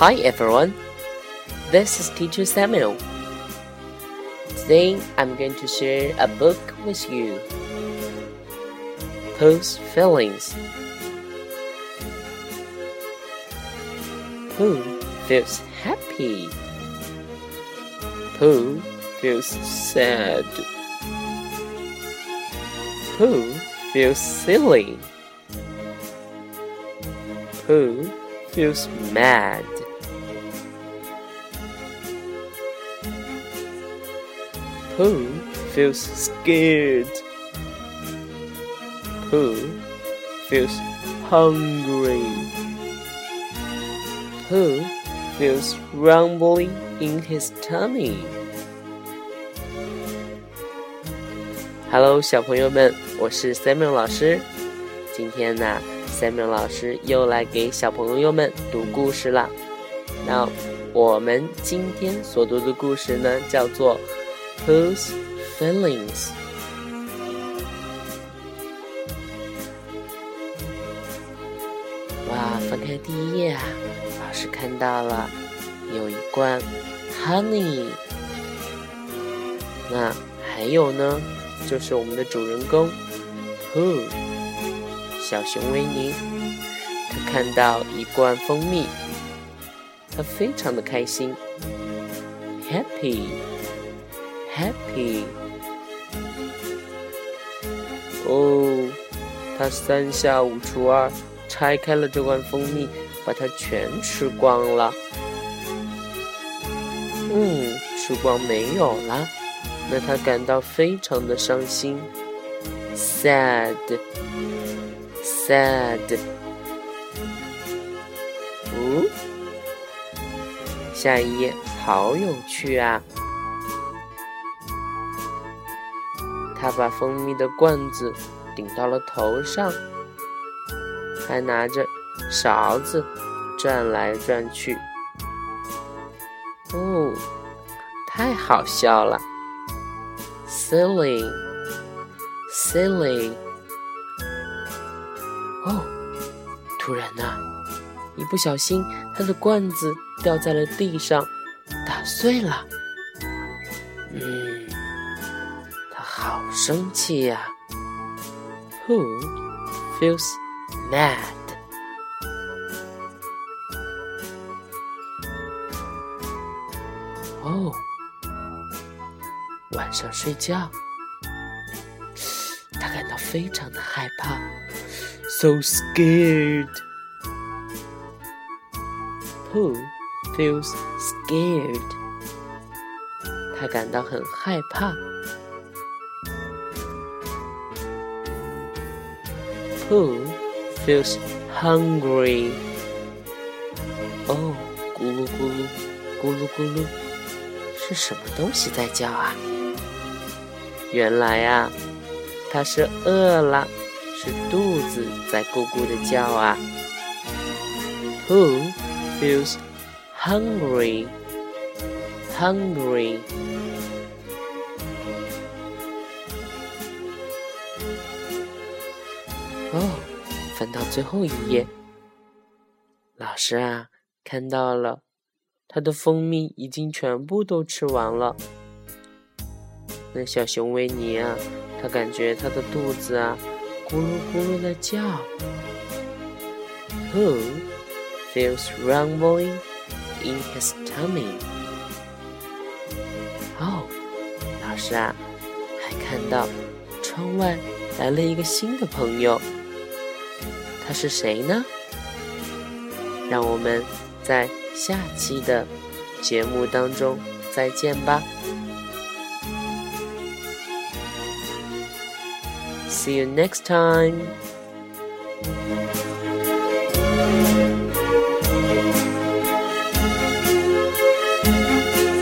Hi everyone, this is Teacher Samuel. Today I'm going to share a book with you. Pooh's Feelings. Pooh feels happy. Pooh feels sad. Pooh feels silly. Pooh feels mad. Pooh feels scared. Pooh feels hungry. Pooh feels rumbling in his tummy. Hello，小朋友们，我是 Samuel 老师。今天呢，Samuel 老师又来给小朋友们读故事了。那我们今天所读的故事呢，叫做。 Whose feelings？哇，翻开第一页啊，老师看到了有一罐 honey。那还有呢，就是我们的主人公 Who 小熊维尼，他看到一罐蜂蜜，他非常的开心，happy。happy。哦，他三下五除二拆开了这罐蜂蜜，把它全吃光了。嗯，吃光没有了，那他感到非常的伤心，sad，sad。哦，下一页好有趣啊！他把蜂蜜的罐子顶到了头上，还拿着勺子转来转去。哦，太好笑了！Silly，silly。哦，突然呐，一不小心，他的罐子掉在了地上，打碎了。嗯。好生气呀！Who feels mad？哦，晚上睡觉，他感到非常的害怕，so scared。Who feels scared？他感到很害怕。 Who feels hungry? 哦，咕噜咕噜，咕噜咕噜，是什么东西在叫啊？原来啊，它是饿了，是肚子在咕咕的叫啊。Who feels hungry? Hungry. 哦，翻到最后一页，老师啊，看到了，他的蜂蜜已经全部都吃完了。那小熊维尼啊，他感觉他的肚子啊，咕噜咕噜的叫。Who feels rumbling in his tummy？哦，老师啊，还看到窗外来了一个新的朋友。他是谁呢？让我们在下期的节目当中再见吧。See you next time.